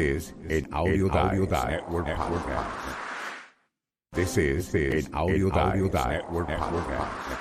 is an Audio Dive Network podcast. This is an Audio Dive Network podcast.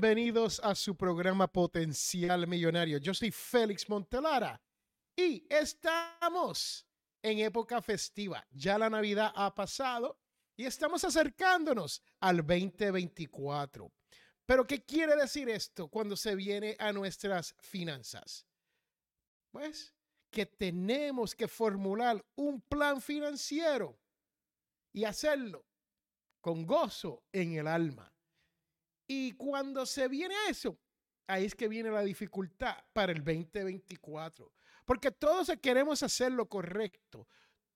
Bienvenidos a su programa Potencial Millonario. Yo soy Félix Montelara y estamos en época festiva. Ya la Navidad ha pasado y estamos acercándonos al 2024. Pero ¿qué quiere decir esto cuando se viene a nuestras finanzas? Pues que tenemos que formular un plan financiero y hacerlo con gozo en el alma. Y cuando se viene eso, ahí es que viene la dificultad para el 2024. Porque todos queremos hacer lo correcto.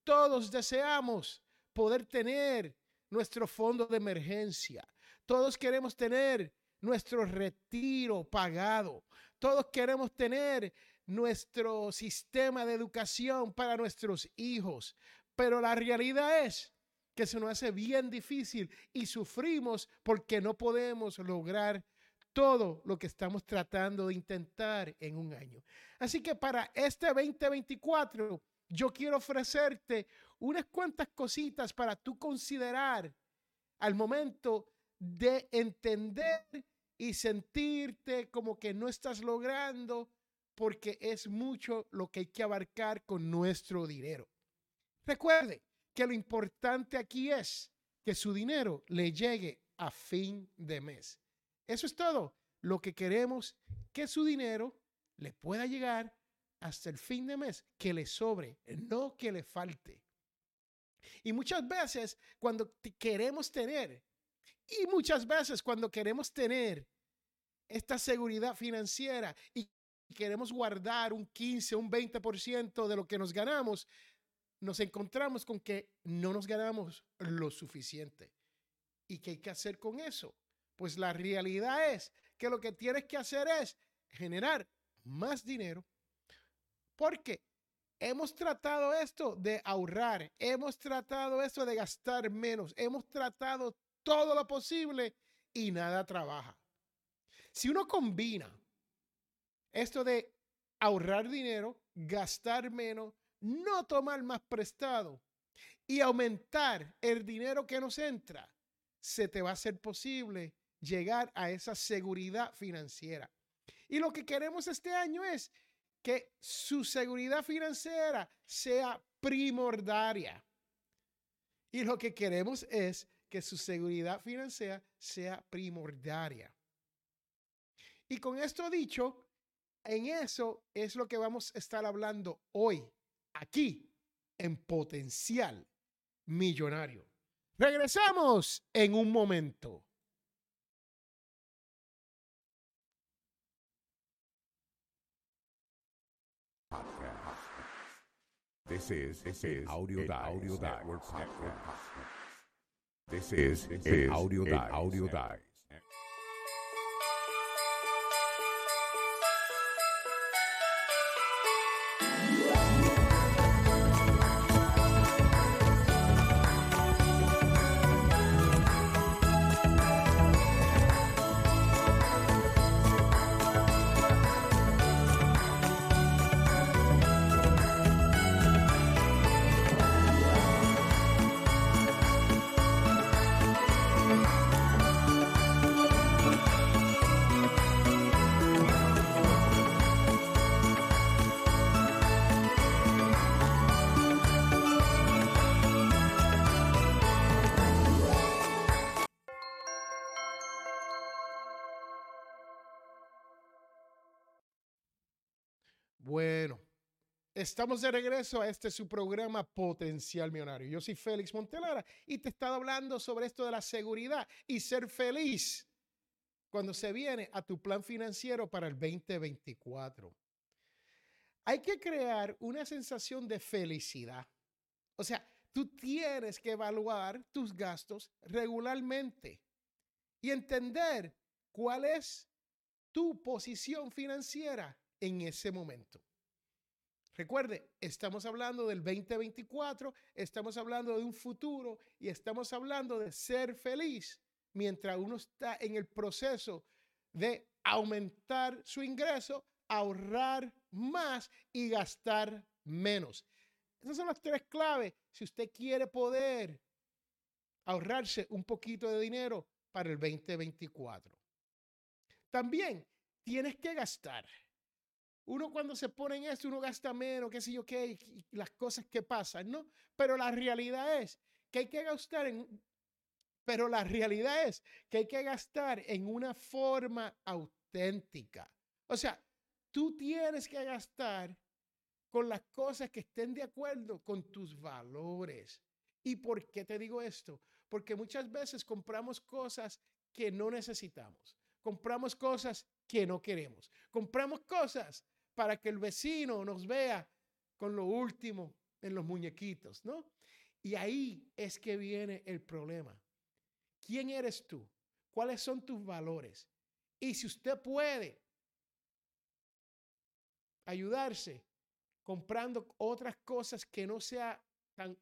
Todos deseamos poder tener nuestro fondo de emergencia. Todos queremos tener nuestro retiro pagado. Todos queremos tener nuestro sistema de educación para nuestros hijos. Pero la realidad es que se nos hace bien difícil y sufrimos porque no podemos lograr todo lo que estamos tratando de intentar en un año. Así que para este 2024, yo quiero ofrecerte unas cuantas cositas para tú considerar al momento de entender y sentirte como que no estás logrando porque es mucho lo que hay que abarcar con nuestro dinero. Recuerde, que lo importante aquí es que su dinero le llegue a fin de mes. Eso es todo. Lo que queremos que su dinero le pueda llegar hasta el fin de mes, que le sobre, no que le falte. Y muchas veces cuando queremos tener, y muchas veces cuando queremos tener esta seguridad financiera y queremos guardar un 15, un 20% de lo que nos ganamos, nos encontramos con que no nos ganamos lo suficiente. ¿Y qué hay que hacer con eso? Pues la realidad es que lo que tienes que hacer es generar más dinero porque hemos tratado esto de ahorrar, hemos tratado esto de gastar menos, hemos tratado todo lo posible y nada trabaja. Si uno combina esto de ahorrar dinero, gastar menos, no tomar más prestado y aumentar el dinero que nos entra, se te va a hacer posible llegar a esa seguridad financiera. Y lo que queremos este año es que su seguridad financiera sea primordial. Y lo que queremos es que su seguridad financiera sea primordial. Y con esto dicho, en eso es lo que vamos a estar hablando hoy aquí en Potencial Millonario. Regresamos en un momento. This is, this is Audio Dive Audio Network podcast. This is, this is Audio Dive Audio Dive. Bueno, estamos de regreso a este su programa Potencial Millonario. Yo soy Félix Montelara y te he estado hablando sobre esto de la seguridad y ser feliz cuando se viene a tu plan financiero para el 2024. Hay que crear una sensación de felicidad. O sea, tú tienes que evaluar tus gastos regularmente y entender cuál es tu posición financiera en ese momento. Recuerde, estamos hablando del 2024, estamos hablando de un futuro y estamos hablando de ser feliz mientras uno está en el proceso de aumentar su ingreso, ahorrar más y gastar menos. Esas son las tres claves si usted quiere poder ahorrarse un poquito de dinero para el 2024. También tienes que gastar. Uno cuando se pone en esto, uno gasta menos, qué sé yo qué, las cosas que pasan, ¿no? Pero la realidad es que hay que gastar en pero la realidad es que hay que gastar en una forma auténtica. O sea, tú tienes que gastar con las cosas que estén de acuerdo con tus valores. ¿Y por qué te digo esto? Porque muchas veces compramos cosas que no necesitamos. Compramos cosas que no queremos. Compramos cosas para que el vecino nos vea con lo último en los muñequitos, ¿no? Y ahí es que viene el problema. ¿Quién eres tú? ¿Cuáles son tus valores? Y si usted puede ayudarse comprando otras cosas que no sea tan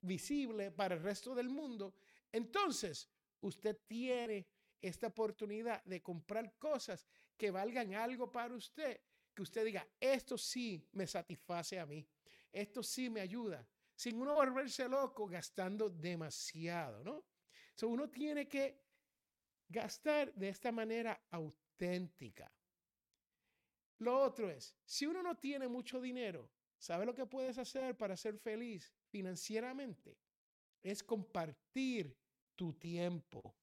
visible para el resto del mundo, entonces usted tiene esta oportunidad de comprar cosas que valgan algo para usted, que usted diga, esto sí me satisface a mí, esto sí me ayuda, sin uno volverse loco gastando demasiado, ¿no? So, uno tiene que gastar de esta manera auténtica. Lo otro es, si uno no tiene mucho dinero, ¿sabe lo que puedes hacer para ser feliz financieramente? Es compartir tu tiempo.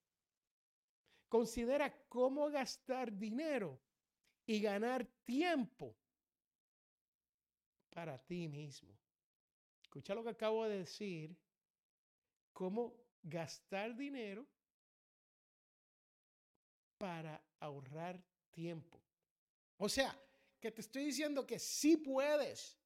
Considera cómo gastar dinero y ganar tiempo para ti mismo. Escucha lo que acabo de decir, cómo gastar dinero para ahorrar tiempo. O sea, que te estoy diciendo que sí puedes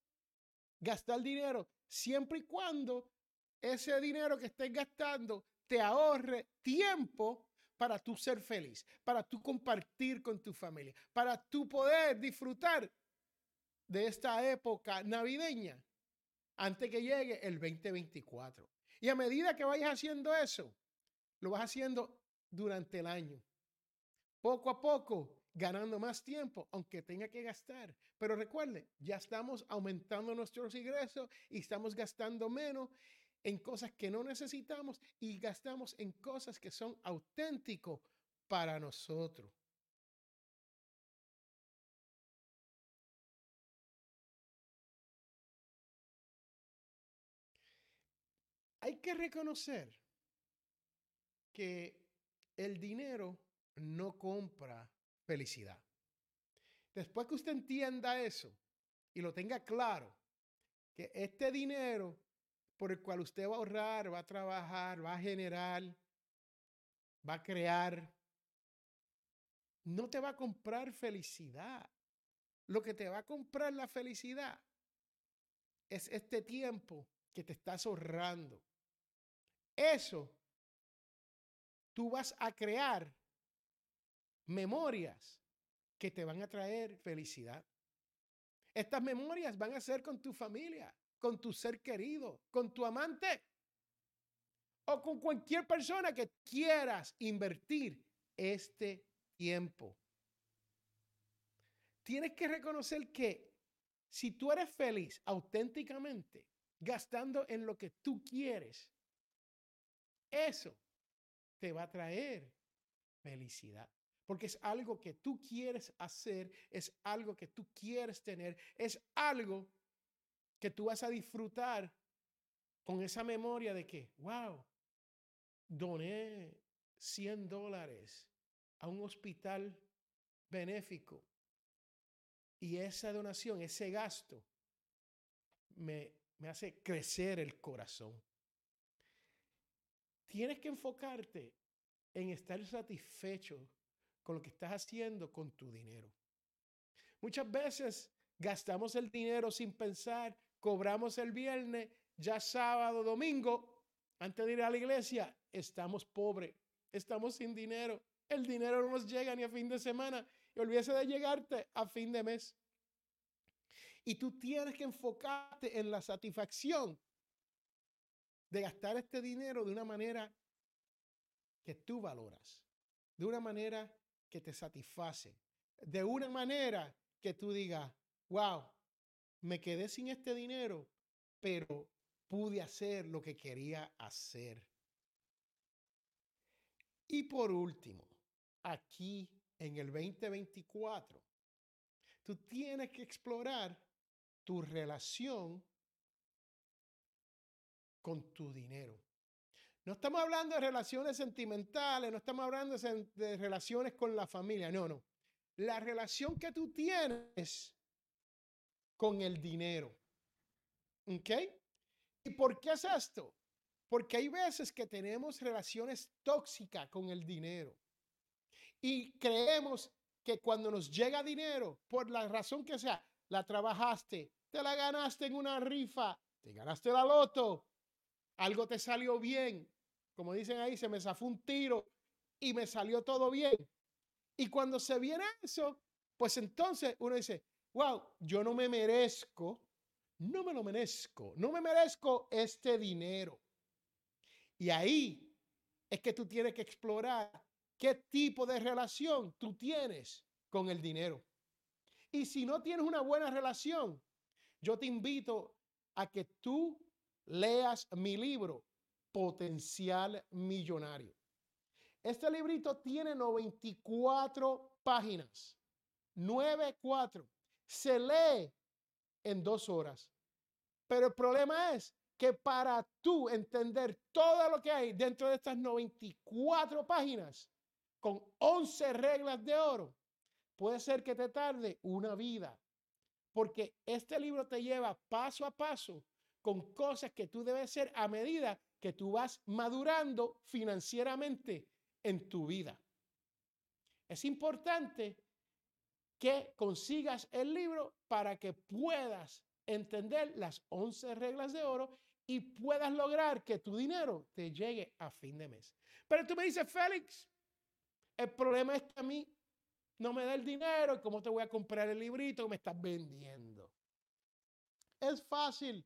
gastar dinero siempre y cuando ese dinero que estés gastando te ahorre tiempo para tú ser feliz, para tú compartir con tu familia, para tú poder disfrutar de esta época navideña antes que llegue el 2024. Y a medida que vayas haciendo eso, lo vas haciendo durante el año. Poco a poco, ganando más tiempo, aunque tenga que gastar. Pero recuerde, ya estamos aumentando nuestros ingresos y estamos gastando menos en cosas que no necesitamos y gastamos en cosas que son auténticos para nosotros. Hay que reconocer que el dinero no compra felicidad. Después que usted entienda eso y lo tenga claro, que este dinero por el cual usted va a ahorrar, va a trabajar, va a generar, va a crear, no te va a comprar felicidad. Lo que te va a comprar la felicidad es este tiempo que te estás ahorrando. Eso, tú vas a crear memorias que te van a traer felicidad. Estas memorias van a ser con tu familia, con tu ser querido, con tu amante o con cualquier persona que quieras invertir este tiempo. Tienes que reconocer que si tú eres feliz auténticamente, gastando en lo que tú quieres, eso te va a traer felicidad. Porque es algo que tú quieres hacer, es algo que tú quieres tener, es algo que tú vas a disfrutar con esa memoria de que, wow, doné 100 dólares a un hospital benéfico y esa donación, ese gasto, me, me hace crecer el corazón. Tienes que enfocarte en estar satisfecho con lo que estás haciendo con tu dinero. Muchas veces gastamos el dinero sin pensar, cobramos el viernes, ya sábado, domingo, antes de ir a la iglesia, estamos pobres, estamos sin dinero. El dinero no nos llega ni a fin de semana y olvídese de llegarte a fin de mes. Y tú tienes que enfocarte en la satisfacción de gastar este dinero de una manera que tú valoras, de una manera que te satisface, de una manera que tú digas, wow, me quedé sin este dinero, pero pude hacer lo que quería hacer. Y por último, aquí en el 2024, tú tienes que explorar tu relación con tu dinero. No estamos hablando de relaciones sentimentales, no estamos hablando de, relaciones con la familia, no, no. La relación que tú tienes con el dinero. ¿Ok? ¿Y por qué es esto? Porque hay veces que tenemos relaciones tóxicas con el dinero. Y creemos que cuando nos llega dinero, por la razón que sea, la trabajaste, te la ganaste en una rifa, te ganaste la loto, algo te salió bien, como dicen ahí, se me zafó un tiro y me salió todo bien. Y cuando se viene eso, pues entonces uno dice, wow, yo no me merezco, no me lo merezco, no me merezco este dinero. Y ahí es que tú tienes que explorar qué tipo de relación tú tienes con el dinero. Y si no tienes una buena relación, yo te invito a que tú leas mi libro, Potencial Millonario. Este librito tiene 94 páginas, 94. Se lee en dos horas. Pero el problema es que para tú entender todo lo que hay dentro de estas 94 páginas, con 11 reglas de oro, puede ser que te tarde una vida. Porque este libro te lleva paso a paso con cosas que tú debes hacer a medida que tú vas madurando financieramente en tu vida. Es importante que consigas el libro para que puedas entender las 11 reglas de oro y puedas lograr que tu dinero te llegue a fin de mes. Pero tú me dices, Félix, el problema es que a mí no me da el dinero cómo te voy a comprar el librito que me estás vendiendo. Es fácil.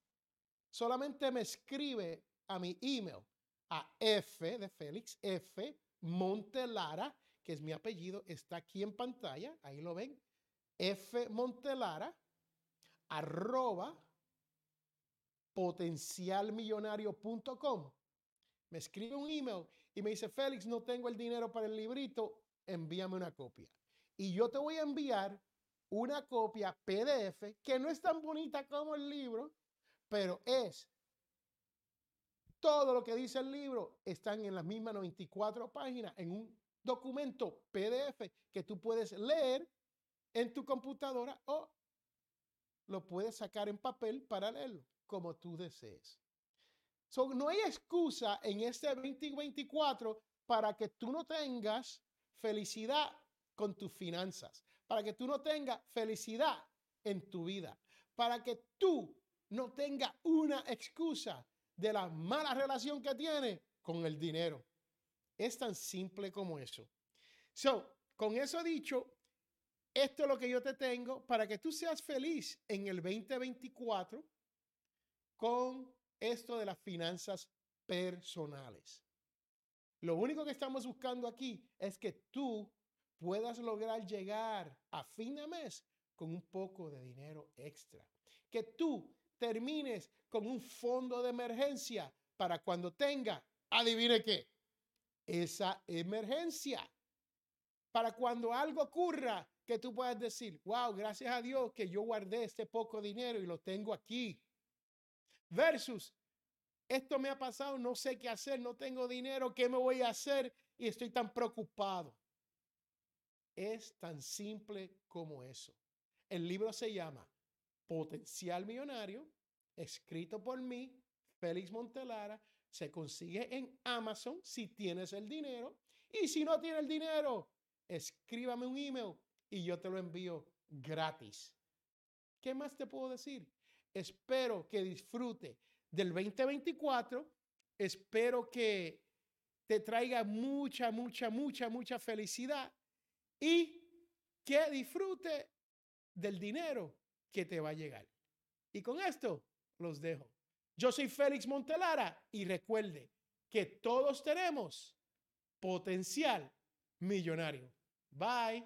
Solamente me escribe a mi email a F de Félix, F Montelara, que es mi apellido, está aquí en pantalla, ahí lo ven, F Montelara, arroba potencialmillonario.com. Me escribe un email y me dice, Félix, no tengo el dinero para el librito, envíame una copia. Y yo te voy a enviar una copia PDF que no es tan bonita como el libro, pero es todo lo que dice el libro, están en las mismas 94 páginas en un documento PDF que tú puedes leer en tu computadora o lo puedes sacar en papel para leerlo, como tú desees. no hay excusa en este 2024 para que tú no tengas felicidad con tus finanzas, para que tú no tengas felicidad en tu vida, para que tú no tengas una excusa de la mala relación que tiene con el dinero. Es tan simple como eso. So, con eso dicho, esto es lo que yo te tengo para que tú seas feliz en el 2024 con esto de las finanzas personales. Lo único que estamos buscando aquí es que tú puedas lograr llegar a fin de mes con un poco de dinero extra. Que tú termines con un fondo de emergencia para cuando tenga, adivine qué, esa emergencia. Para cuando algo ocurra, que tú puedas decir, wow, gracias a Dios que yo guardé este poco dinero y lo tengo aquí. Versus, esto me ha pasado, no sé qué hacer, no tengo dinero, ¿qué me voy a hacer? Y estoy tan preocupado. Es tan simple como eso. El libro se llama Potencial Millonario, escrito por mí, Félix Montelara. Se consigue en Amazon si tienes el dinero Y si no tiene el dinero, escríbame un email y yo te lo envío gratis. ¿Qué más te puedo decir? Espero que disfrute del 2024. Espero que te traiga mucha, mucha, mucha, mucha felicidad y que disfrute del dinero que te va a llegar. Y con esto los dejo. Yo soy Félix Montelara y recuerde que todos tenemos potencial millonario. Bye.